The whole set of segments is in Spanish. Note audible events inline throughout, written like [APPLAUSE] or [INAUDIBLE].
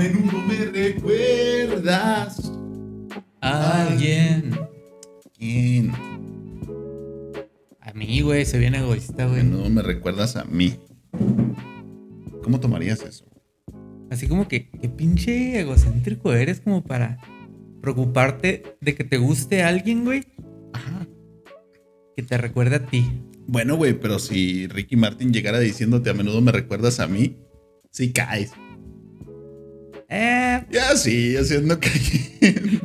menudo me recuerdas a alguien. ¿Quién? A mí, güey, se viene egoísta, A güey. menudo me recuerdas a mí. ¿Cómo tomarías eso? Así como que, qué pinche egocéntrico eres como para preocuparte de que te guste alguien, güey, Ajá. que te recuerde a ti. Bueno, güey, pero si Ricky Martin llegara diciéndote a menudo me recuerdas a mí, sí caes. Ya sí, haciendo que.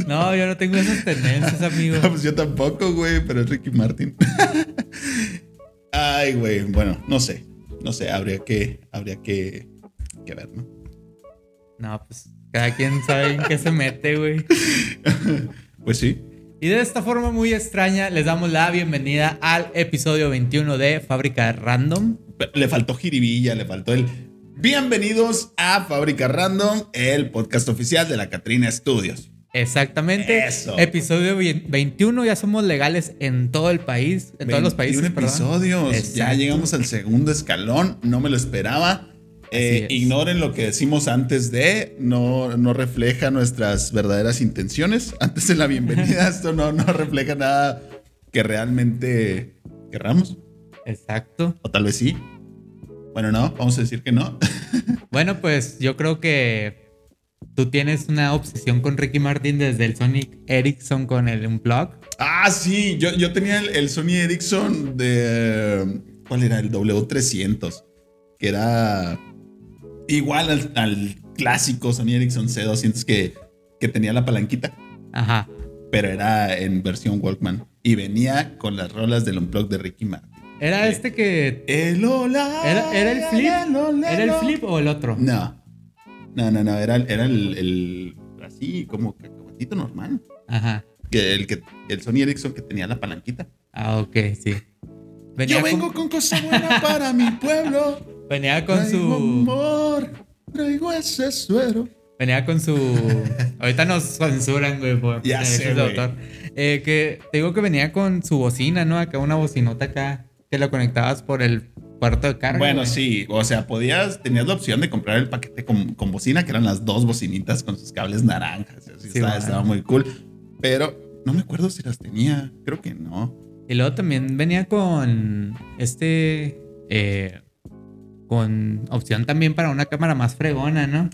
no, yo no tengo esas tendencias, [LAUGHS] amigo. pues yo tampoco, güey, pero es Ricky Martin. [LAUGHS] Ay, güey, bueno, no sé. No sé, habría que, habría que, que ver, ¿no? No, pues cada quien sabe en qué se mete, güey. [LAUGHS] Pues sí. Y de esta forma muy extraña les damos la bienvenida al episodio 21 de Fábrica Random. Le faltó jiribilla, le faltó el. Bienvenidos a Fábrica Random, el podcast oficial de la Catrina Studios. Exactamente. Eso. Episodio 21, ya somos legales en todo el país, en todos los países. 21 perdón. episodios. Ya llegamos al segundo escalón. No me lo esperaba. Eh, ignoren lo que decimos antes de. No, no refleja nuestras verdaderas intenciones. [LAUGHS] Antes de la bienvenida, [LAUGHS] esto no, no refleja nada que realmente querramos. Exacto. O tal vez sí. Bueno, no, vamos a decir que no. [LAUGHS] Bueno, pues yo creo que tú tienes una obsesión con Ricky Martin desde el Sonic Ericsson con el Unplug. Ah, sí, yo, yo tenía el, el Sony Ericsson de. ¿Cuál era? El W300. Que era igual al, al clásico Sony Ericsson C200 que, que tenía la palanquita, Ajá. pero era en versión Walkman. Y venía con las rolas del Unplug de Ricky Martin. Era este que. El hola. ¿Era, era el flip? el hola, ¿Era el flip o el otro? No. No, no, no. Era, era el, el- Así como cacahuatito normal. Ajá. Que el, que, el Sony Ericsson que tenía la palanquita. Ah, ok, sí. Venía Yo con- vengo con cosa buena para mi pueblo. Venía con Traigo su. amor, traigo ese suero. Venía con su. Ahorita nos censuran, güey, por Ya sé, güey. autor. Eh, que te digo que venía con su bocina, ¿no? Acá una bocinota acá que la conectabas por el puerto de carga. Bueno, güey. sí, o sea, podías, tenías la opción de comprar el paquete con, con bocina, que eran las dos bocinitas con sus cables naranjas. Así Sí, estaba, muy cool. Pero no me acuerdo si las tenía. Creo que no. Y luego también venía con este. eh, con opción también para una cámara más fregona, ¿no?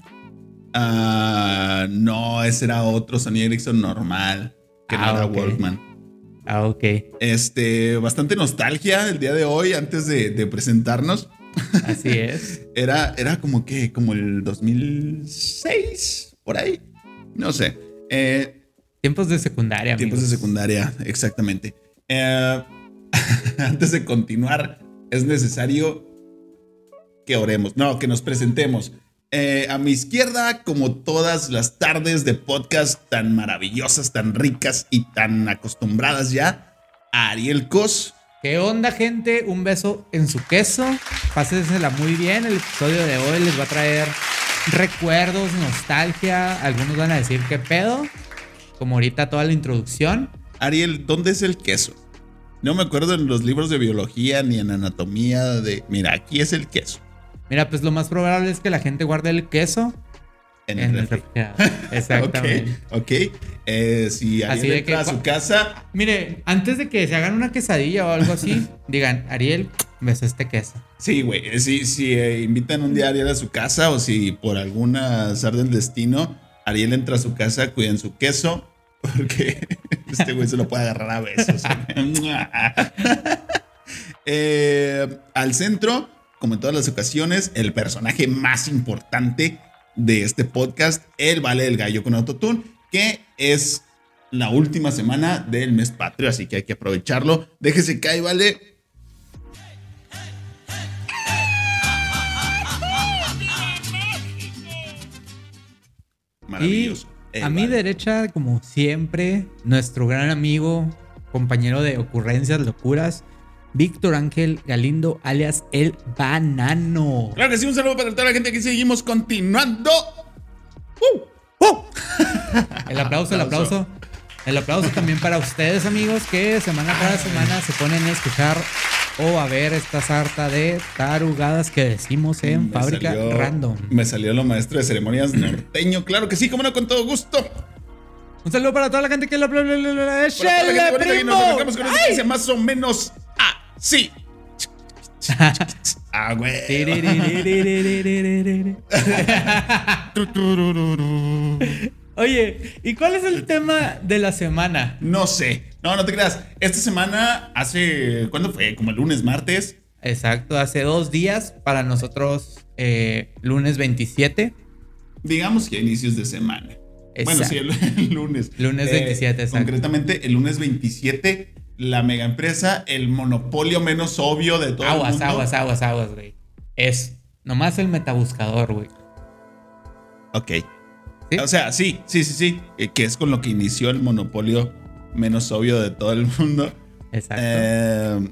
Ah, no, ese era otro Sony Ericsson normal, que no Ah, era ok. Walkman. Ah, ok. Este, bastante nostalgia el día de hoy, antes de, de presentarnos. Así es. [LAUGHS] Era, era como que, como el 2006, por ahí. No sé. Eh, Tiempos de secundaria, tiempos de secundaria, exactamente. Eh, [LAUGHS] antes de continuar, es necesario que oremos. No, que nos presentemos. Eh, a mi izquierda, como todas las tardes de podcast tan maravillosas, tan ricas y tan acostumbradas ya, Ariel Cos. ¿Qué onda, gente? Un beso en su queso. Pásensela muy bien. El episodio de hoy les va a traer recuerdos, nostalgia. Algunos van a decir qué pedo. Como ahorita toda la introducción. Ariel, ¿dónde es el queso? No me acuerdo en los libros de biología ni en anatomía de... Mira, aquí es el queso. Mira, pues lo más probable es que la gente guarde el queso En, en el el refri. refrigerador. [LAUGHS] [LAUGHS] Exactamente. Ok, ok. Eh, si Así que entra a su casa, Mire, antes de que se hagan una quesadilla o algo así, [LAUGHS] digan, Ariel, beso este queso. Sí, güey. eh, Si, si eh, invitan un día a Ariel a su casa o si por alguna azar del destino Ariel entra a su casa, cuiden su queso porque este güey se lo puede agarrar a besos. Eh, al centro, como en todas las ocasiones, el personaje más importante de este podcast, el Vale del Gallo con Autotune, que es la última semana del mes patrio, así que hay que aprovecharlo. Déjese caer, Vale. Maravilloso. Y El a mi derecha, como siempre, nuestro gran amigo, compañero de ocurrencias, locuras, Víctor Ángel Galindo, alias El Banano. Claro que sí, un saludo para toda la gente que seguimos continuando. El aplauso, el Aplauso. El aplauso también para ustedes, amigos, que semana tras semana se ponen a escuchar o a ver esta sarta de tarugadas que decimos en Me Fábrica salió- Random. Me salió lo maestro de ceremonias norteño. Claro que sí, como no, con todo gusto. Un saludo para toda la gente que lo Para toda la gente ¡Chele, bonita, y primo! nos con más o menos así. [LAUGHS] Ah, güey. Oye, ¿y cuál es el tema de la semana? No sé. No, no te creas. Esta semana, hace. ¿Cuándo fue? Como el lunes, martes. Exacto, hace dos días, para nosotros eh, lunes 27. Digamos que a inicios de semana. Bueno, sí, el, [LAUGHS] el lunes. Lunes 27, exacto. Concretamente, el lunes 27, la mega empresa, el monopolio menos obvio de todo el Aguas, mundo. aguas, aguas, aguas, güey. Es nomás el metabuscador, güey. Ok. ¿Sí? O sea, sí, sí, sí, sí. eh, Que es con lo que inició el monopolio menos obvio de todo el mundo. Exacto. Eh,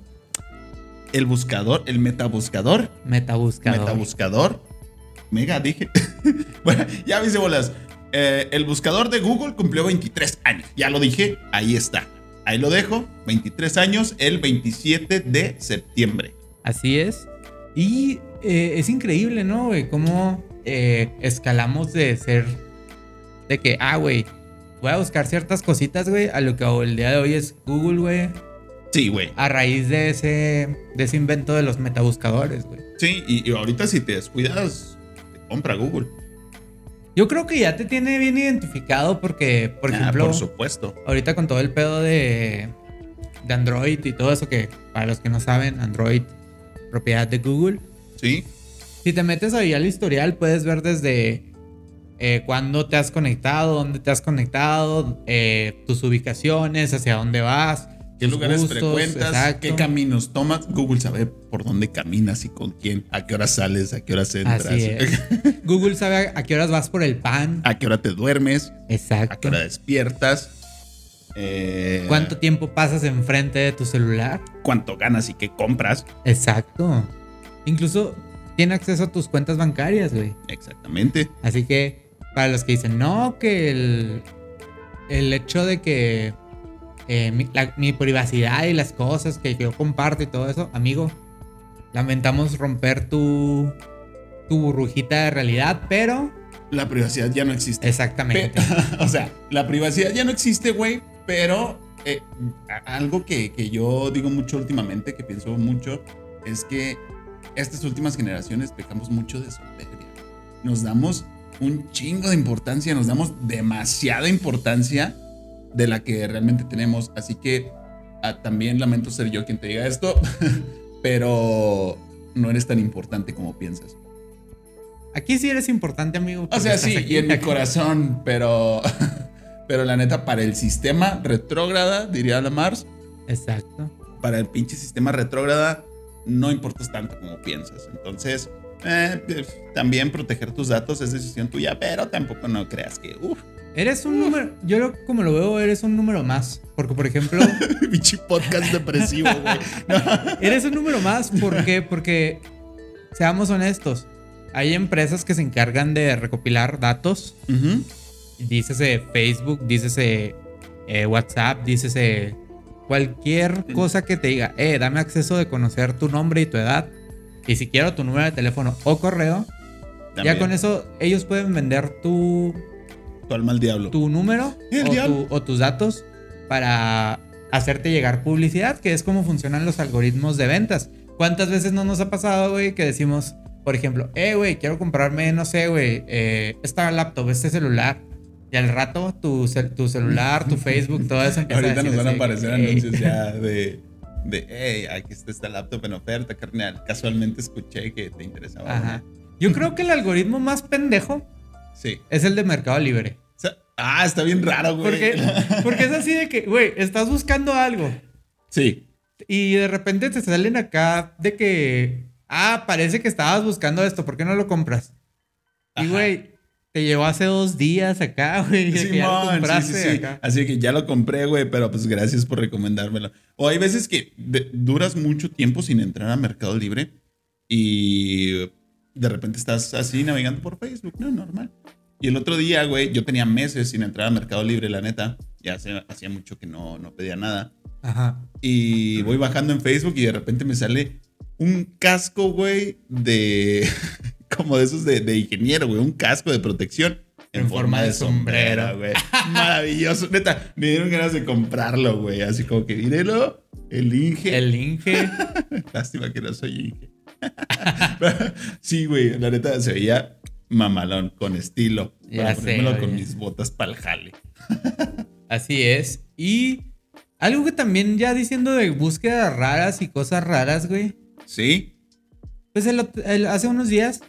el buscador, el metabuscador. metabuscador. Metabuscador. Mega, dije. [LAUGHS] bueno, ya me hice bolas. Eh, el buscador de Google cumplió 23 años. Ya lo dije, ahí está. Ahí lo dejo. 23 años, el 27 de septiembre. Así es. Y eh, es increíble, ¿no, güey? Cómo eh, escalamos de ser. De que, ah, güey, voy a buscar ciertas cositas, güey, a lo que el día de hoy es Google, güey. Sí, güey. A raíz de ese, de ese invento de los metabuscadores, güey. Sí, y, y ahorita si te descuidas, te compra Google. Yo creo que ya te tiene bien identificado porque, por Ah, ejemplo, por supuesto. ahorita con todo el pedo de, de Android y todo eso, que para los que no saben, Android, propiedad de Google. Sí. Si te metes ahí al historial, puedes ver desde eh, cuándo te has conectado, dónde te has conectado, eh, tus ubicaciones, hacia dónde vas, ¿Qué tus lugares gustos, frecuentas? exacto. ¿Qué caminos tomas? Google sabe por dónde caminas y con quién. ¿A qué hora sales? ¿A qué hora entras? Así es. [LAUGHS] Google sabe a, qué horas vas por el pan. ¿A qué hora te duermes? ¿A qué Exacto. hora despiertas? Eh, ¿Cuánto tiempo pasas enfrente de tu celular? ¿Cuánto ganas y qué compras? Exacto. Incluso tiene acceso a tus cuentas bancarias, güey. Exactamente. Así que para los que dicen, no, que el, el hecho de que eh, mi, la- mi privacidad y las cosas que yo comparto y todo eso, amigo, lamentamos romper tu, tu burbujita de realidad, pero La privacidad ya no existe. exactamente. Pe- [LAUGHS] o sea, la privacidad ya no existe, güey, pero eh, algo que, que yo digo mucho últimamente, que pienso mucho, es que estas últimas generaciones pecamos mucho de soberbia. Nos damos un chingo de importancia, nos damos demasiada importancia de la que realmente tenemos. Así que ah, también lamento ser yo quien te diga esto, [LAUGHS] pero no eres tan importante como piensas. Aquí sí eres importante, amigo. O sea, sí, aquí. y en mi corazón, pero. [LAUGHS] Pero la neta, para el sistema retrógrada, diría la Mars, Exacto. para el pinche sistema retrógrada, no importas tanto como piensas. Entonces, eh, pues, también proteger tus datos es decisión tuya, pero tampoco no creas que, uff, Eres un número, yo como lo veo, eres un número más. Porque, por ejemplo, [LAUGHS] pinche podcast depresivo, güey. [LAUGHS] Eres un número más. ¿Por qué? Porque, seamos honestos, hay empresas que se encargan de recopilar datos. Dícese Facebook, dícese eh, WhatsApp, dícese cualquier cosa que te diga, eh, dame acceso de conocer tu nombre y tu edad. Y si quiero tu número de teléfono o correo, También, ya con eso ellos pueden vender tu, Tu alma al diablo. tu número El o, diablo. tu- o tus datos para hacerte llegar publicidad, que es como funcionan los algoritmos de ventas. ¿Cuántas veces no nos ha pasado, güey, que decimos, por ejemplo, eh, güey, quiero comprarme, no sé, güey, eh, esta laptop, este celular? Y al rato tu, cel- tu celular, tu Facebook, todo eso Ahorita a nos van a aparecer "Ey". anuncios ya [LAUGHS] de, de, hey, aquí está esta laptop en oferta, carnal. Casualmente escuché que te interesaba. Ajá. una". Yo creo que el algoritmo más pendejo Sí. es el de Mercado Libre. O sea, ah, está bien raro, güey. Porque, [LAUGHS] porque es así de que, güey, estás buscando algo. Sí. Y de repente te salen acá de que, ah, parece que estabas buscando esto, ¿por qué no lo compras? Y, güey, te llevó hace dos días acá, [LAUGHS] güey. sí, sí, sí. acá. Así que ya lo compré, güey, pero pues gracias por recomendármelo. O hay veces que de- duras mucho tiempo sin entrar a Mercado Libre y de repente estás así navegando por Facebook, no, normal. Y el otro día, güey, yo tenía meses sin entrar a Mercado Libre, la neta. Ya hace- hacía mucho que no, no pedía nada. Ajá. Y voy bajando en Facebook y de repente me sale un casco, güey, de. [LAUGHS] como de esos de, de ingeniero, güey. Un casco de protección. En, forma, de sombrero, güey. [LAUGHS] Maravilloso. Neta, me dieron ganas de comprarlo, güey. Así como que, mírelo, el Inge. El Inge. [LAUGHS] Lástima que no soy Inge. [LAUGHS] sí, güey, la neta se veía mamalón, con estilo. Ya para sé, ponérmelo con mis botas pa'l jale. Así es. Y algo que también ya diciendo de búsquedas raras y cosas raras, güey. Sí. Pues el ot- el- hace unos días,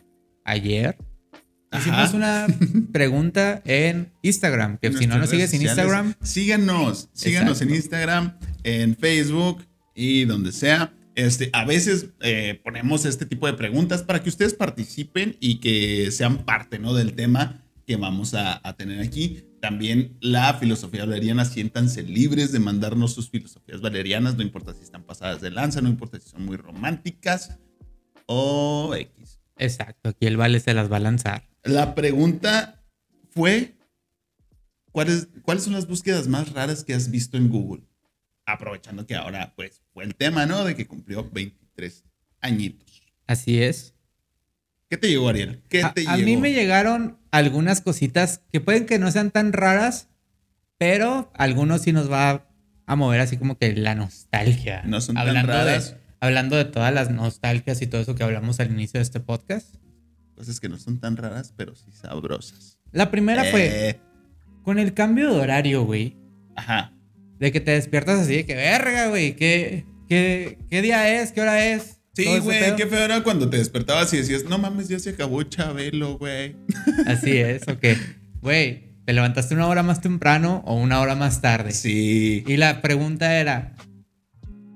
ayer, hicimos Ajá. una [LAUGHS] pregunta en Instagram. Que En si no nos sigues en. Instagram, síganos. Síganos en. Instagram, en Facebook y donde sea. Este, a veces eh, ponemos este tipo de preguntas para que ustedes participen y que sean parte ¿no? del tema que vamos a, a tener aquí. También la filosofía valeriana, siéntanse libres de mandarnos sus filosofías valerianas, no importa si están pasadas de lanza, no importa si son muy románticas o X. exacto, aquí el vale se las va a lanzar. La pregunta fue, ¿cuáles, ¿cuáles son las búsquedas más raras que has visto en Google? Aprovechando que ahora, pues, fue el tema, ¿no? De que cumplió 23 añitos. Así es. ¿Qué te llegó, Ariel? ¿Qué A, te a llegó? mí me llegaron algunas cositas que pueden que no sean tan raras, pero algunos sí nos va a mover así como que la nostalgia. No son tan hablando raras. De, hablando de todas las nostalgias y todo eso que hablamos al inicio de este podcast. Cosas que no son tan raras, pero sí sabrosas. La primera fue Eh, con el cambio de horario, güey. Ajá. De que te despiertas así de que verga, güey. ¿Qué, qué, qué día es? ¿Qué hora es? Sí, güey, qué feo era cuando te despertabas y decías, no mames, ya se acabó Chabelo, güey. [LAUGHS] Así es, ok. Güey, ¿te levantaste una hora más temprano o una hora más tarde? Sí. Y la pregunta era,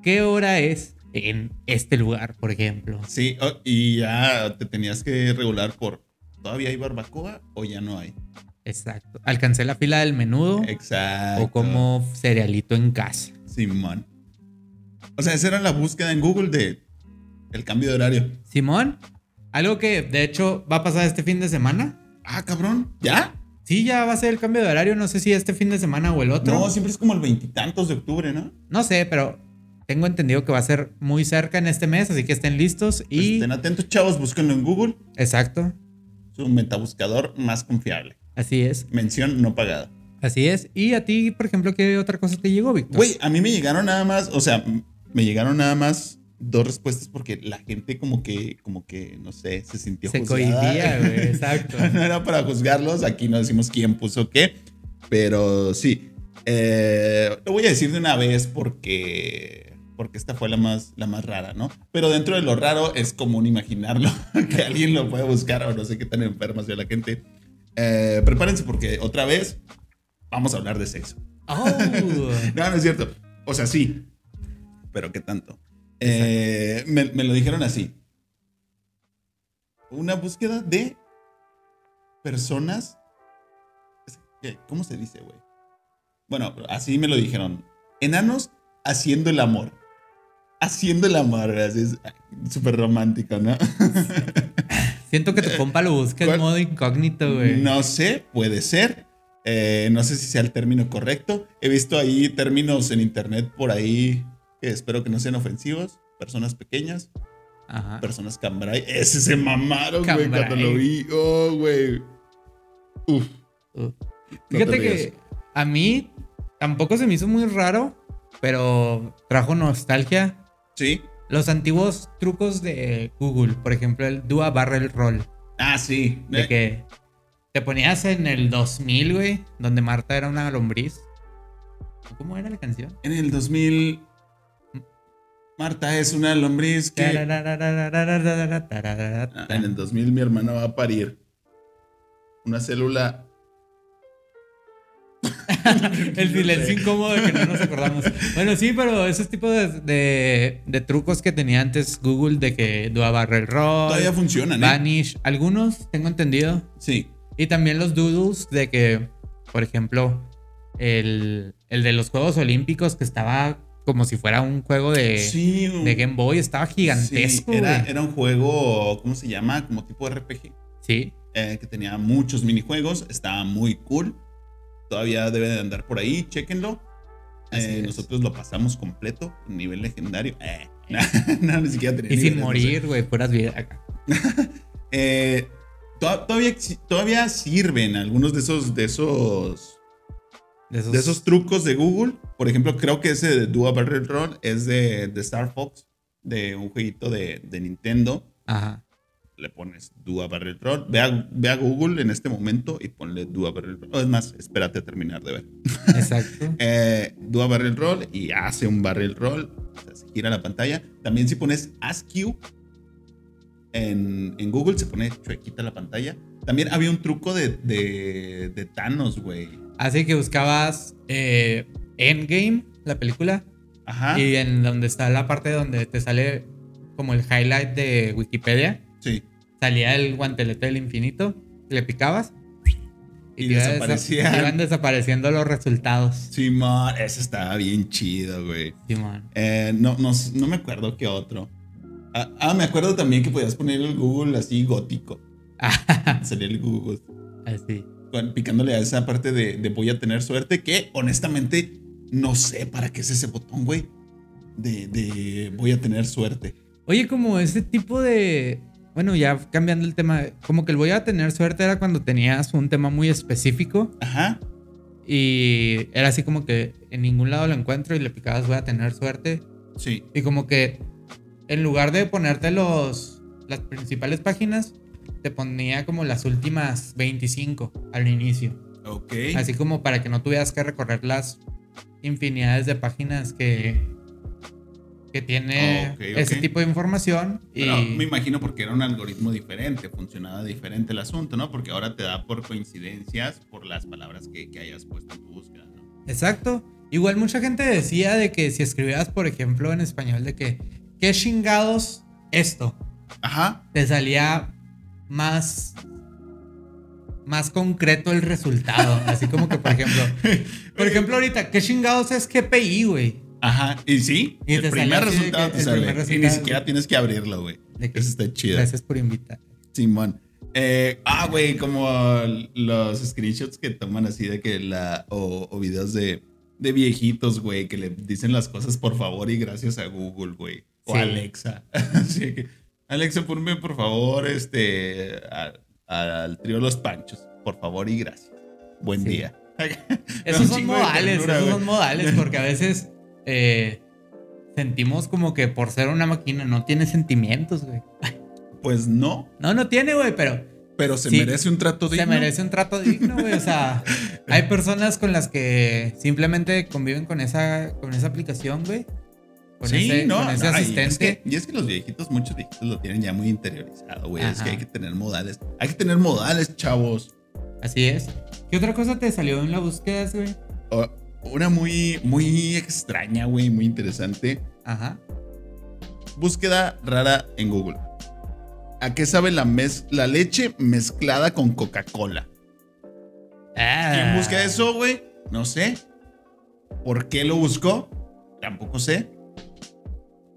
¿qué hora es en este lugar, por ejemplo? Sí, oh, y ya te tenías que regular por, ¿todavía hay barbacoa o ya no hay? Exacto. ¿Alcancé la fila del menudo Exacto. o como cerealito en casa? Simón. O sea, esa era la búsqueda en Google de el cambio de horario. Simón, algo que de hecho va a pasar este fin de semana. Ah, cabrón. ¿Ya? Sí, ya va a ser el cambio de horario, no sé si este fin de semana o el otro. No, siempre es como el veintitantos de octubre, ¿no? No sé, pero tengo entendido que va a ser muy cerca en este mes, así que estén listos Pues y... estén atentos, chavos, búsquenlo en Google. Exacto, Es un metabuscador más confiable. así es, Mención no pagada. así es. Y a ti, por ejemplo, ¿qué otra cosa te llegó, Víctor? Güey, a mí me llegaron nada más, o sea, me llegaron nada más dos respuestas porque la gente como que, como que, no sé, se sintió Se juzgada. cohibía, güey, [LAUGHS] exacto. no era para juzgarlos, aquí no decimos quién puso qué, pero sí. Eh, lo voy a decir de una vez porque, porque esta fue la más, la más rara, ¿no? Pero dentro de lo raro es común imaginarlo, [LAUGHS] que alguien lo puede buscar o no sé qué tan enferma sea la gente. Eh, prepárense porque otra vez vamos a hablar de sexo. Oh. [LAUGHS] No, no es cierto. O sea, sí. Pero ¿qué tanto? Eh, me, me lo dijeron así. Una búsqueda de personas. ¿Cómo se dice, güey? Bueno, así me lo dijeron. Enanos haciendo el amor. Haciendo el amor. Así es súper romántico, ¿no? [LAUGHS] Siento que tu compa lo busca en modo incógnito, güey. No sé, puede ser. Eh, no sé si sea el término correcto. He visto ahí términos en internet por ahí que espero que no sean ofensivos. Personas pequeñas, Ajá. personas cambray. Ese se mamaron, güey, cuando lo vi. Oh, güey. Uf. Uh. te Fíjate que a mí tampoco se me hizo muy raro, pero trajo nostalgia. Sí. Los antiguos trucos de Google, por ejemplo, el Do a Barrel Roll. Ah, sí. De Eh, que te ponías en el 2000, güey, donde Marta era una lombriz. ¿Cómo era la canción? En el 2000. Marta es una lombriz que. En el 2000 mi hermana va a parir. Una célula. El silencio incómodo que no nos acordamos. Bueno, sí, pero esos tipos de, de- de trucos que tenía antes Google de que Do a Barrel Roll, Todavía funcionan, ¿eh? Vanish, algunos tengo entendido. Sí. Y también los doodles de que, por ejemplo, el, el de los Juegos Olímpicos que estaba como si fuera un juego de, sí. de Game Boy, estaba gigantesco. Sí, era, güey. era un juego, ¿cómo se llama? Como tipo RPG. Sí, eh, que tenía muchos minijuegos. Estaba muy cool. Todavía debe de andar por ahí, chéquenlo. Así Eh, nosotros lo pasamos completo, nivel legendario. Eh, [LAUGHS] no, ni siquiera tenía Y sin niveles, no sé. morir, güey, puras vidas acá. [LAUGHS] Eh, to- todavía, todavía sirven algunos de esos, de esos, De esos, de esos trucos de Google. Por ejemplo, creo que ese de Do a Barrel Roll es de, de Star Fox, de un jueguito de, de Nintendo. Ajá. Le pones Do a Barrel Roll. Ve a, ve a Google en este momento y ponle Do a Barrel Roll. Es más, espérate a terminar de ver. [LAUGHS] Exacto. Eh, do a barrel roll y hace un barrel roll. O sea, se gira la pantalla. También si pones Ask You en, en Google se pone chuequita la pantalla. También había un truco de, de, de Thanos, güey. Así que buscabas eh, Endgame, la película, Ajá. y en donde está la parte donde te sale como el highlight de Wikipedia, Sí. salía el guantelete del infinito, le picabas Y te desaparecían. te iban desapareciendo los resultados. Simón, ese estaba bien chido, güey. Simón. Eh, no, no, no me acuerdo qué otro. Ah, ah, me acuerdo también que podías poner el Google así gótico. [LAUGHS] Salía el Google. Así. Picándole a esa parte de, de voy a tener suerte, que honestamente no sé para qué es ese botón, güey. De, de voy a tener suerte. Oye, como ese tipo de. Bueno, ya cambiando el tema, como que el voy a tener suerte era cuando tenías un tema muy específico Ajá. y era así como que en ningún lado lo encuentro y le picabas voy a tener suerte. Sí. Y como que en lugar de ponerte los, las principales páginas, te ponía como las últimas 25 al inicio. Ok. Así como para que no tuvieras que recorrer las infinidades de páginas que, que tiene ese tipo de información. Pero y me imagino porque era un algoritmo diferente, funcionaba diferente el asunto, ¿no? Porque ahora te da por coincidencias por las palabras que, que hayas puesto en tu búsqueda, ¿no? Exacto. Igual mucha gente decía de que si escribías, por ejemplo, en español, de que, ¿qué chingados esto? Ajá. Te salía más, más concreto el resultado. Así como que, por ejemplo, [LAUGHS] por ejemplo, ahorita, ¿qué chingados es GPI, güey? Ajá. Y sí, Y el primer resultado te el sale. primer y ni resultado, siquiera güey. tienes que abrirlo, güey. Eso está chido. Gracias por invitar. Simón. Eh, ah, güey, como los screenshots que toman así de que la. O, o videos de, de viejitos, güey, que le dicen las cosas por favor y gracias a Google, güey. O Sí. Alexa. [LAUGHS] Así que, Alexa, ponme por favor este. al trío Los Panchos. Por favor y gracias. Buen Sí. día. [LAUGHS] Esos son modales, ternura, esos son modales, porque a veces eh, sentimos como que por ser una máquina no tiene sentimientos, güey. Pues no, No, no tiene, güey, pero pero se Sí. merece un trato digno. se merece un trato digno, güey. O sea, hay personas con las que simplemente conviven con esa, con esa aplicación, güey. Con sí, ese, no, con ese no, y asistente. es que- Y es, que, los viejitos, muchos viejitos lo tienen ya muy interiorizado, güey. Es que hay que tener modales. Hay que tener modales, chavos. Así es. ¿Qué otra cosa te salió en la búsqueda, güey? Una muy, muy extraña, güey, muy interesante. Ajá. Búsqueda rara en Google. ¿A qué sabe la, mez- la leche mezclada con Coca-Cola? ¿Quién Ah. busca eso, güey? No sé. ¿Por qué lo buscó? Tampoco sé.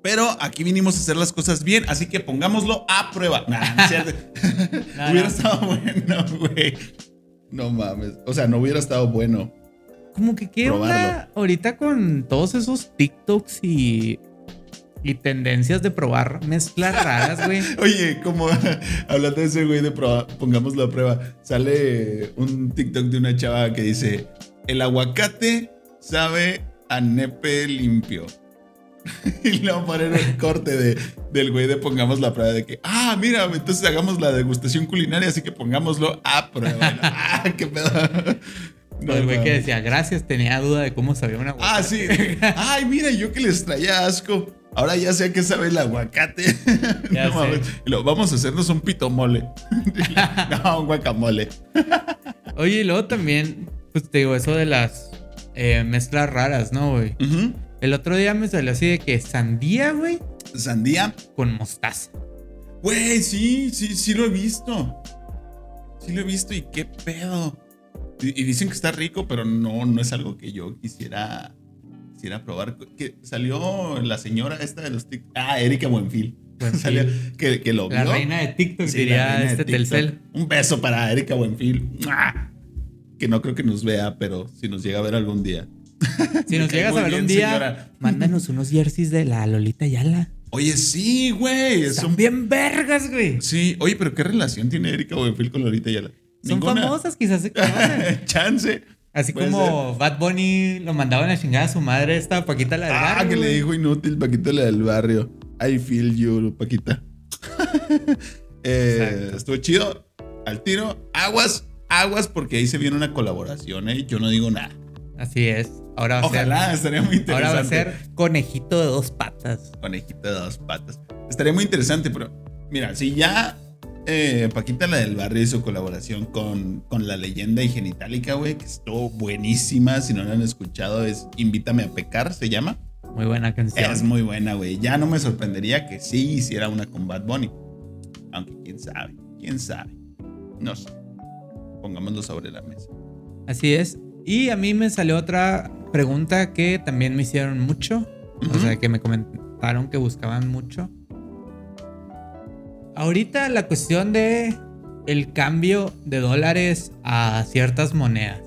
Pero aquí vinimos a hacer las cosas bien, así que pongámoslo a prueba. Nah, no es cierto. [LAUGHS] No, [LAUGHS] hubiera no. estado bueno, güey. No mames. O sea, no hubiera estado bueno. Como que qué onda ahorita con todos esos TikToks y, y tendencias de probar mezclas raras, güey. [LAUGHS] Oye, como hablando de ese güey de prueba, pongámoslo a prueba, sale un TikTok de una chava que dice, el aguacate sabe a nepe limpio. [LAUGHS] y luego ponen el corte de, del güey de pongámoslo a prueba de que, ah, mira, entonces hagamos la degustación culinaria, así que pongámoslo a prueba. [LAUGHS] Ah, qué pedo. [LAUGHS] El güey que decía, gracias, tenía duda de cómo sabía una Ah, sí. Ay, mira, yo que les traía asco. Ahora ya sé a qué sabe el aguacate. Ya No sé. mames. Y lo, vamos a hacernos un pitomole. no, un guacamole. Oye, y luego también, pues te digo, eso de las eh, mezclas raras, ¿no, güey? Ujú. El otro día me salió así de que sandía, güey, Sandía. con mostaza. Güey, sí, sí, sí lo he visto. Sí lo he visto y qué pedo. Y, y dicen que está rico, pero no, no es algo que yo quisiera, quisiera probar. Que salió la señora esta de los TikTok. Ah, Erika Buenfil. Buenfil. [LAUGHS] Salió, que, que lo La vio. reina de TikTok, Sí, diría este TikTok. Telcel. Un beso para Erika Buenfil. ¡Mua! Que no creo que nos vea, pero si nos llega a ver algún día. Si nos llegas a ver bien, un día, señora. mándanos unos jerseys de la Lolita Yala. Oye, sí, güey. Son bien vergas, güey. Sí, oye, pero ¿qué relación tiene Erika Buenfil con Lolita Yala? Son Ninguna. famosas, quizás se conocen. [LAUGHS] Chance. Así Puede como Bad Bunny lo mandaban a chingar a su madre, esta Paquita la del Ah, barrio, que le dijo inútil Paquita la del barrio. I feel you, Paquita. [LAUGHS] Eh, estuvo chido. Al tiro. Aguas, aguas, porque ahí se viene una colaboración, ¿eh? Yo no digo nada. Así es. Ahora va a Ojalá, estaría muy ser. interesante. Ahora va a ser conejito de dos patas. Conejito de dos patas. Estaría muy interesante, pero mira, si ya eh, Paquita la del barrio hizo colaboración con, con la leyenda y genitálica, güey, que estuvo buenísima. Si no la han escuchado, es Invítame a pecar, se llama. Muy buena canción. Es muy buena, güey. Ya no me sorprendería que sí hiciera una con Bad Bunny. Aunque quién sabe, quién sabe. No sé. Pongámoslo sobre la mesa. Así es. Y a mí me salió otra pregunta que también me hicieron mucho. O sea, que me comentaron que buscaban mucho. Ahorita la cuestión de el cambio de dólares a ciertas monedas.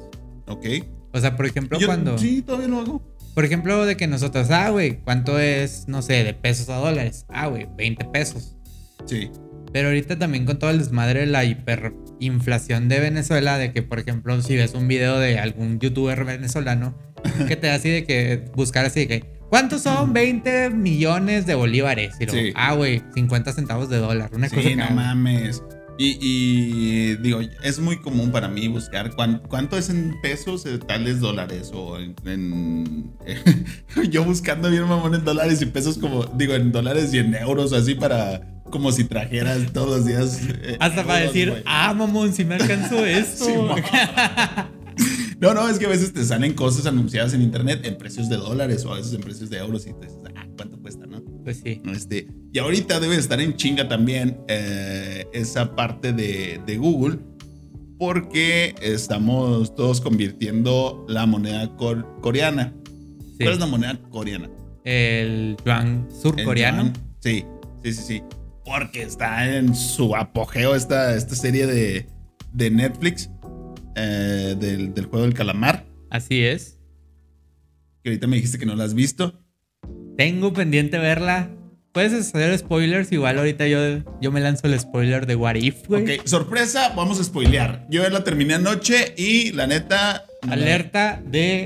¿Ok? O sea, por ejemplo, Yo- cuando... Sí, todavía lo hago. Por ejemplo, de que nosotros, ah, güey, ¿cuánto es, no sé, de pesos a dólares? Ah, güey, 20 pesos. Sí. Pero ahorita también con todo el desmadre de la hiperinflación de Venezuela, de que, por ejemplo, si ves un video de algún youtuber venezolano, [LAUGHS] que te da así de que buscar así de que, ¿cuántos son 20 millones de bolívares? Y luego, Sí. ah, güey, 50 centavos de dólar. Una cosa Sí, que no mames. Y, y, digo, es muy común para mí buscar cuán- cuánto es en pesos eh, tales dólares o en... en- [LAUGHS] yo buscando bien mamón en dólares y pesos como, digo, en dólares y en euros así para... Como si trajeras todos los días. eh, Hasta para decir, güey. ah, mamón, si me alcanzó esto. [LAUGHS] No, no, es que a veces te salen cosas anunciadas en internet en precios de dólares o a veces en precios de euros y te dices, ah, ¿cuánto? Pues sí. Este, y ahorita debe estar en chinga también eh, esa parte de, de Google porque estamos todos convirtiendo la moneda cor- coreana. sí. ¿Cuál es la moneda coreana? El yuan ¿El surcoreano. yuan? Sí, sí, sí, sí. Porque está en su apogeo esta, esta serie de, de Netflix eh, del, del juego del calamar. Así es. Que ahorita me dijiste que no la has visto. Tengo pendiente verla. Puedes hacer spoilers, igual ahorita yo, yo me lanzo el spoiler de What If, güey. Ok, sorpresa, vamos a spoilear. Yo la terminé anoche y la neta. Alerta de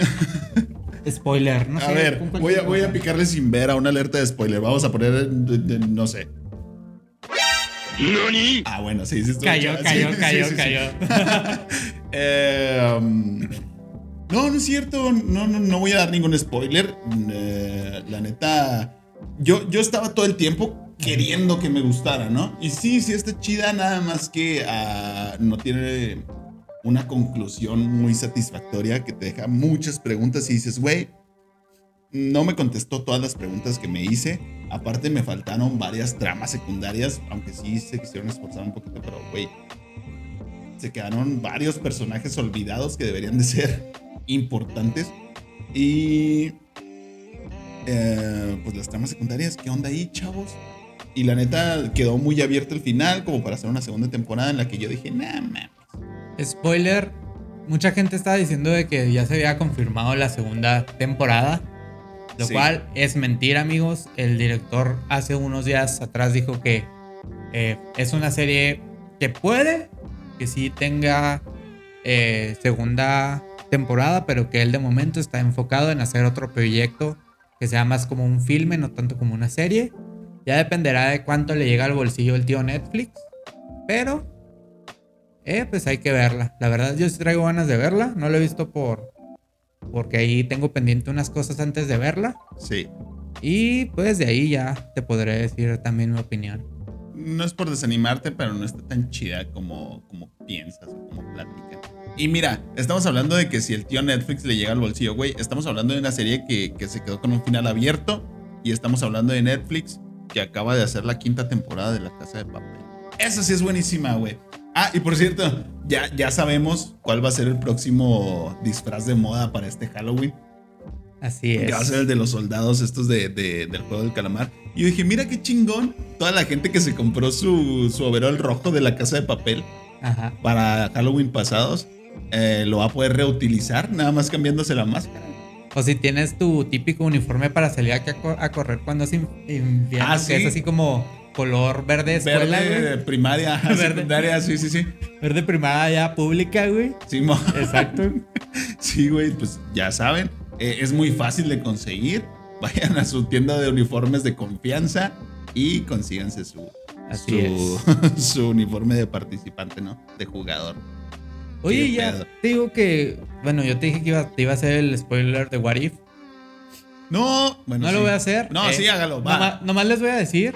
[LAUGHS] spoiler. No a sé, ver, voy a, voy a picarle sin ver a una alerta de spoiler. Vamos a poner, de- de- no sé. Ah, bueno, sí, sí. Cayó, cayó, Sí, sí, cayó, sí, sí. cayó. [LAUGHS] No, no es cierto. No, no, no voy a dar ningún spoiler. Eh, la neta, yo, yo estaba todo el tiempo queriendo que me gustara, ¿no? Y sí, sí está chida, nada más que ah, no tiene una conclusión muy satisfactoria que te deja muchas preguntas y dices, güey, no me contestó todas las preguntas que me hice. Aparte me faltaron varias tramas secundarias, aunque sí se quisieron esforzar un poquito, pero güey, se quedaron varios personajes olvidados que deberían de ser importantes. Y eh, pues las tramas secundarias, ¿qué onda ahí, chavos? Y la neta quedó muy abierto el final como para hacer una segunda temporada en la que yo dije, nah. Spoiler. Mucha gente estaba diciendo de que ya se había confirmado la segunda temporada. Lo Sí. cual es mentira, amigos. El director hace unos días atrás dijo que eh, es una serie que puede que sí tenga eh, segunda temporada, pero que él de momento está enfocado en hacer otro proyecto que sea más como un filme, no tanto como una serie. Ya dependerá de cuánto le llega al bolsillo el tío Netflix. Pero, eh, pues hay que verla. La verdad, yo sí traigo ganas de verla. No la he visto por. Porque ahí tengo pendiente unas cosas antes de verla. Sí. Y pues de ahí ya te podré decir también mi opinión. No es por desanimarte, pero no está tan chida como, como piensas o como platicas. Y mira, estamos hablando de que si el tío Netflix le llega al bolsillo, güey, estamos hablando de una serie que, que se quedó con un final abierto y estamos hablando de Netflix que acaba de hacer la quinta temporada de La Casa de Papel. Esa sí es buenísima, güey. Ah, y por cierto, ya, ya sabemos cuál va a ser el próximo disfraz de moda para este Halloween. Así es. Que va a ser el de los soldados estos de, de- del juego del calamar. Y yo dije, mira qué chingón. Toda la gente que se compró su, su overol rojo de la casa de papel Ajá. para Halloween pasados, eh, lo va a poder reutilizar, nada más cambiándose la máscara. O si tienes tu típico uniforme para salir aquí a, co- a correr cuando es in- invierno, Ah, que sí. es así como color verde escuela, Verde, güey. primaria, [LAUGHS] Verde. secundaria, sí, sí, sí. Verde primaria ya pública, güey. Sí, mo- [LAUGHS] Exacto. [LAUGHS] sí, güey, pues ya saben. eh, es muy fácil de conseguir. Vayan a su tienda de uniformes de confianza y consíganse su, Así su, su uniforme de participante, ¿no? De jugador. Oye, Qué ya pedo. te digo que, bueno, yo te dije que iba, te iba a hacer el spoiler de What If. No, bueno. No lo voy a hacer. No, eh, sí, hágalo. Va. Nomás, nomás les voy a decir.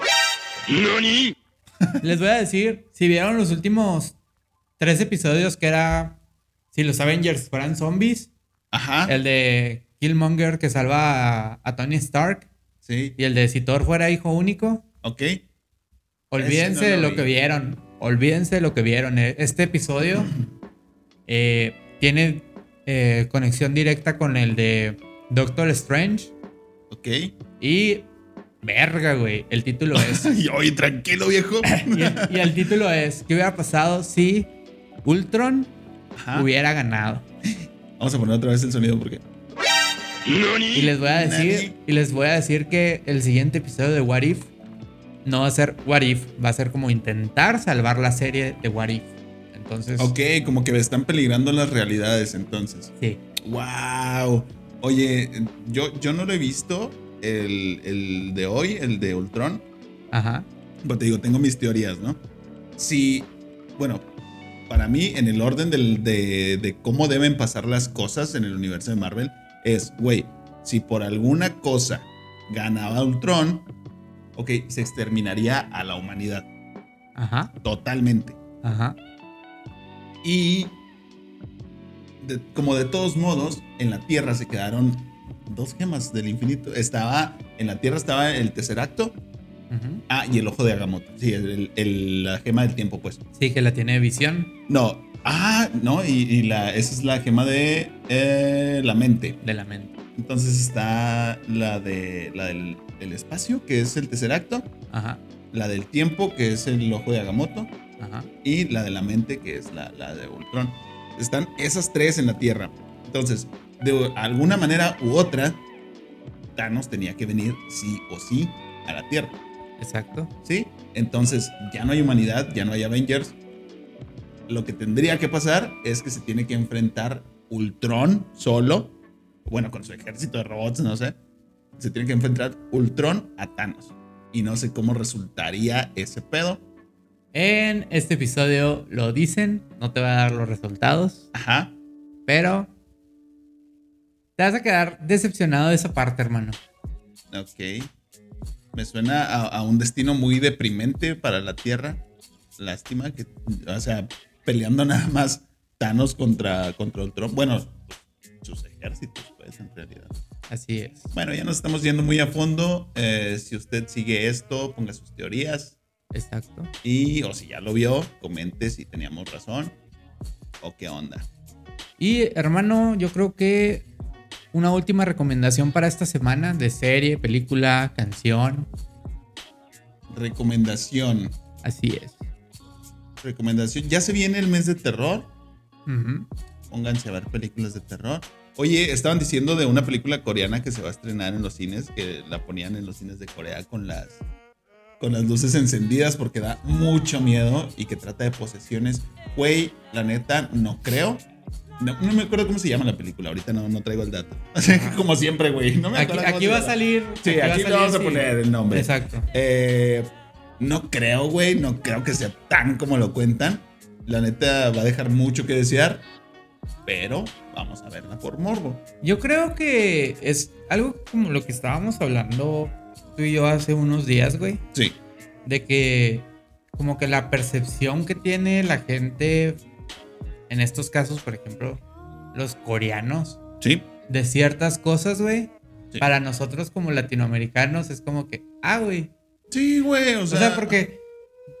[LAUGHS] Les voy a decir, si vieron los últimos tres episodios que era si los Avengers fueran zombies, Ajá. el de Killmonger que salva a, a Tony Stark Sí. y el de si Thor fuera hijo único, Ok. olvídense de lo vi. que vieron, olvídense de lo que vieron. Eh, Este episodio [CLEARS THROAT] eh, tiene eh, conexión directa con el de Doctor Strange Ok. y verga, güey, el título [LAUGHS] es Y oye, tranquilo, viejo. [LAUGHS] Y el, y el título es ¿Qué hubiera pasado si Ultron Ajá. hubiera ganado? Vamos a poner otra vez el sonido porque. Y les voy a decir Nani. y les voy a decir que el siguiente episodio de What If no va a ser What If, va a ser como intentar salvar la serie de What If. Entonces, Ok, como que están peligrando las realidades entonces. sí. ¡Wow! Oye, yo, yo no lo he visto, el, el de hoy, el de Ultron. Ajá. Pero te digo, tengo mis teorías, ¿no? Si, bueno, para mí, en el orden del- de, de cómo deben pasar las cosas en el universo de Marvel, es, güey, si por alguna cosa ganaba Ultron, ok, se exterminaría a la humanidad Ajá. totalmente. Ajá. Y de- como de todos modos, en la Tierra se quedaron dos gemas del infinito. Estaba, en la Tierra estaba el tercer acto. Ah, y el ojo de Agamotto. Sí, el- el- la gema del tiempo, pues. Sí, que la tiene visión No. Ah, no, y, y la, esa es la gema de eh, la mente. de la mente. Entonces está la, de, la del el espacio, que es el tercer acto. Ajá. La del tiempo, que es el ojo de Agamotto. Ajá. y la de la mente, que es la, la de Ultron. Están esas tres en la Tierra. Entonces, de alguna manera u otra, Thanos tenía que venir sí o sí a la Tierra. Exacto. ¿Sí? Entonces, ya no hay humanidad, ya no hay Avengers. Lo que tendría que pasar es que se tiene que enfrentar Ultron solo, bueno, con su ejército de robots, no sé. Se tiene que enfrentar Ultron a Thanos. Y no sé cómo resultaría ese pedo. En este episodio lo dicen, no te va a dar los resultados, Ajá. pero te vas a quedar decepcionado de esa parte, hermano. Ok. Me suena a, a un destino muy deprimente para la Tierra. Lástima que, o sea, peleando nada más Thanos contra, contra Ultron. Bueno, sus ejércitos, pues, en realidad. Así es. Bueno, ya nos estamos yendo muy a fondo. Eh, si usted sigue esto, ponga sus teorías. Exacto. Y, o si ya lo vio, comente si teníamos razón o qué onda. Y hermano, yo creo que una última recomendación para esta semana de serie, película, canción. Recomendación. Así es. Recomendación. Ya se viene el mes de terror. Ujú. Pónganse a ver películas de terror. Oye, estaban diciendo de una película coreana que se va a estrenar en los cines, que la ponían en los cines de Corea con las con las luces encendidas porque da mucho miedo y que trata de posesiones. Güey, la neta, no creo. No, no me acuerdo cómo se llama la película, ahorita no, no traigo el dato. [LAUGHS] Como siempre, güey. No me Aquí, acuerdo aquí se va a salir. Sí, aquí salir, vamos a sí. poner el nombre. Exacto. Eh, no creo, güey. No creo que sea tan como lo cuentan. La neta va a dejar mucho que desear. Pero vamos a verla por morbo. Yo creo que es algo como lo que estábamos hablando tú y yo hace unos días, güey. Sí. De que como que la percepción que tiene la gente en estos casos, por ejemplo, los coreanos, Sí. de ciertas cosas, güey. Sí. Para nosotros como latinoamericanos es como que, ah, güey. Sí, güey. O O sea, sea, porque,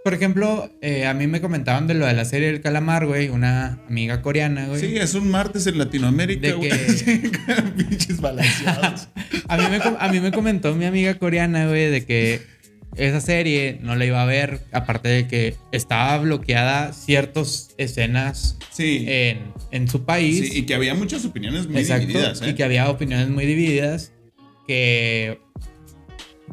por ejemplo, eh, a mí me comentaban de lo de la serie del calamar, güey, una amiga coreana, güey. Sí, es un martes en Latinoamérica, güey. [LAUGHS] que- Pinches balanceados. [LAUGHS] A mí, me, a mí me comentó mi amiga coreana, güey, de que esa serie no la iba a ver, aparte de que estaba bloqueada ciertas escenas Sí. en, en su país. Sí, y que había muchas opiniones muy Exacto, divididas. ¿eh? Y que había opiniones muy divididas. Que,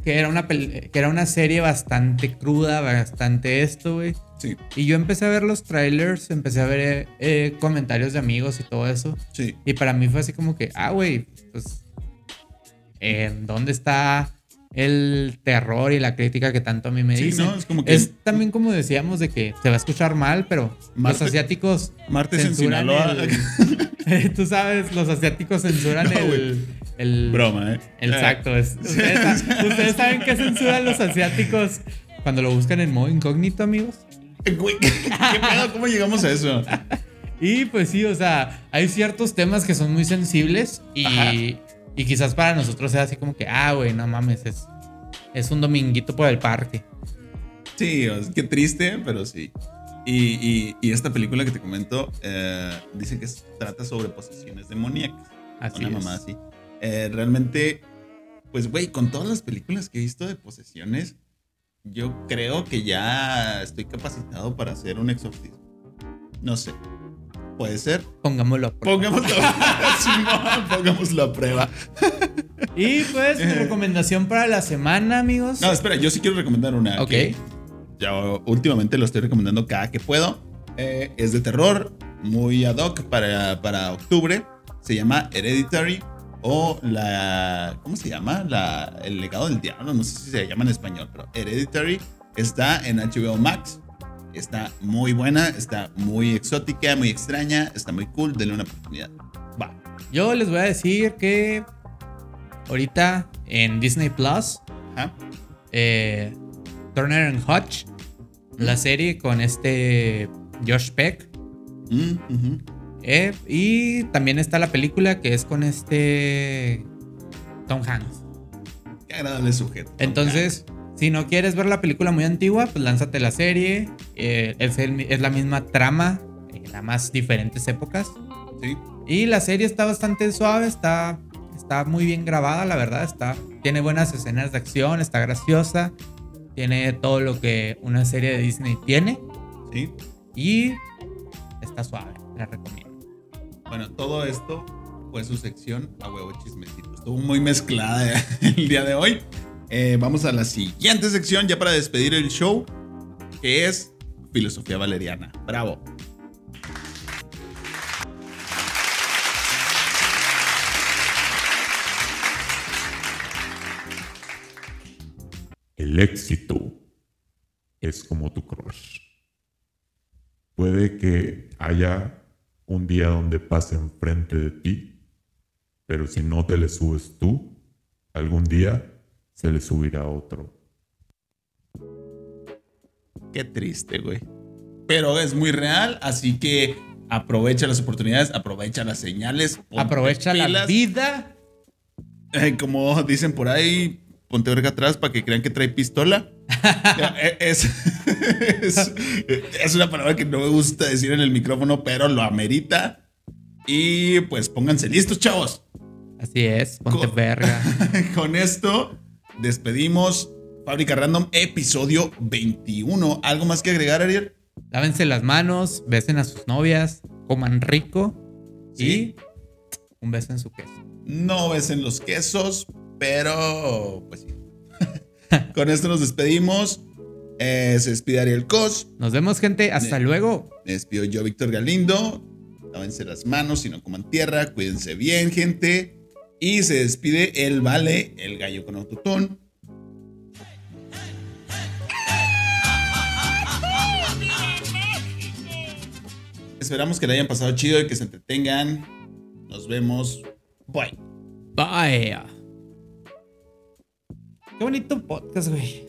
que, era una, que era una serie bastante cruda, bastante esto, güey. Sí, Y yo empecé a ver los trailers, empecé a ver eh, comentarios de amigos y todo eso. sí. Y para mí fue así como que, ah, güey, pues, ¿en dónde está el terror y la crítica que tanto a mí me Sí, dicen? no, es como que- Es también como decíamos de que se va a escuchar mal, pero Marte- los asiáticos Martes en censuran el- [LAUGHS] [LAUGHS] Tú sabes, los asiáticos censuran No, el, el... Broma, ¿eh? el Exacto. es- ustedes, sa- [LAUGHS] ustedes saben que censuran los asiáticos cuando lo buscan en modo incógnito, amigos. Eh, Güey, ¿qué pedo? ¿Cómo llegamos a eso? Y pues sí, o sea, hay ciertos temas que son muy sensibles Ajá. Y, quizás para nosotros sea así como que, ah, güey, no mames, es, es un dominguito por el parque. Sí, qué triste, pero sí. Y, y- y esta película que te comento eh, dice que trata sobre posesiones demoníacas. Así Una es. mamá así. Eh, realmente, pues, güey, con todas las películas que he visto de posesiones, yo creo que ya estoy capacitado para hacer un exorcismo. No sé. Puede ser. Pongámoslo. a prueba. Pongámoslo, [LAUGHS] Simón, pongámoslo a prueba. Y pues, mi recomendación para la semana, amigos. No, espera, yo sí quiero recomendar una. Ok. Ya últimamente lo estoy recomendando cada que puedo. Eh, es de terror, muy ad hoc para, para octubre. Se llama Hereditary o la. ¿Cómo se llama? La, el legado del diablo. No sé si se llama en español, pero Hereditary está en HBO Max. Está muy buena, está muy exótica, muy extraña, está muy cool. Denle una oportunidad. Va. Yo les voy a decir que ahorita en Disney Plus, Ajá. eh, Turner and Hutch, la serie con este Josh Peck. Mm, eh, y también está la película que es con este Tom Hanks. Qué agradable sujeto. Entonces, si no quieres ver la película muy antigua, pues lánzate la serie. eh, es, el- es la misma trama, en las más diferentes épocas. Sí. Y la serie está bastante suave, está, está muy bien grabada, la verdad. Está, tiene buenas escenas de acción, está graciosa. Tiene todo lo que una serie de Disney tiene. Sí. Y está suave, la recomiendo. Bueno, todo esto fue su sección a huevo chismecito. Estuvo muy mezclada [LAUGHS] el día de hoy. Eh, vamos a la siguiente sección ya para despedir el show, que es filosofía valeriana. Bravo. El éxito es como tu crush. Puede que haya un día donde pase enfrente de ti, pero si no te le subes tú, algún día se le subirá otro. Qué triste, güey. Pero es muy real, así que aprovecha las oportunidades, aprovecha las señales. Aprovecha la vida. Eh, como dicen por ahí, ponte verga atrás para que crean que trae pistola. [LAUGHS] Eh, es, es, es una palabra que no me gusta decir en el micrófono, pero lo amerita. Y pues pónganse listos, chavos. Así es, ponte verga. [LAUGHS] Con esto despedimos Fábrica Random, episodio 21. ¿Algo más que agregar, Ariel? Lávense las manos, besen a sus novias, coman rico Sí. y un beso en su queso. No besen los quesos, pero pues sí. [LAUGHS] Con esto nos despedimos. Eh, se despide Ariel Cos. Nos vemos, gente. Hasta luego. Me despido yo, Víctor Galindo. Lávense las manos y no coman tierra. Cuídense bien, gente. Y se despide el Vale, el gallo con autotón. Esperamos que le hayan pasado chido y que se entretengan. Nos vemos. Bye. Bye. Qué bonito podcast, güey.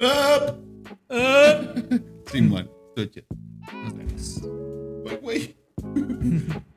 Up. Ah. [LAUGHS] Simón. chido. Nos vemos. Bye, güey. [LAUGHS]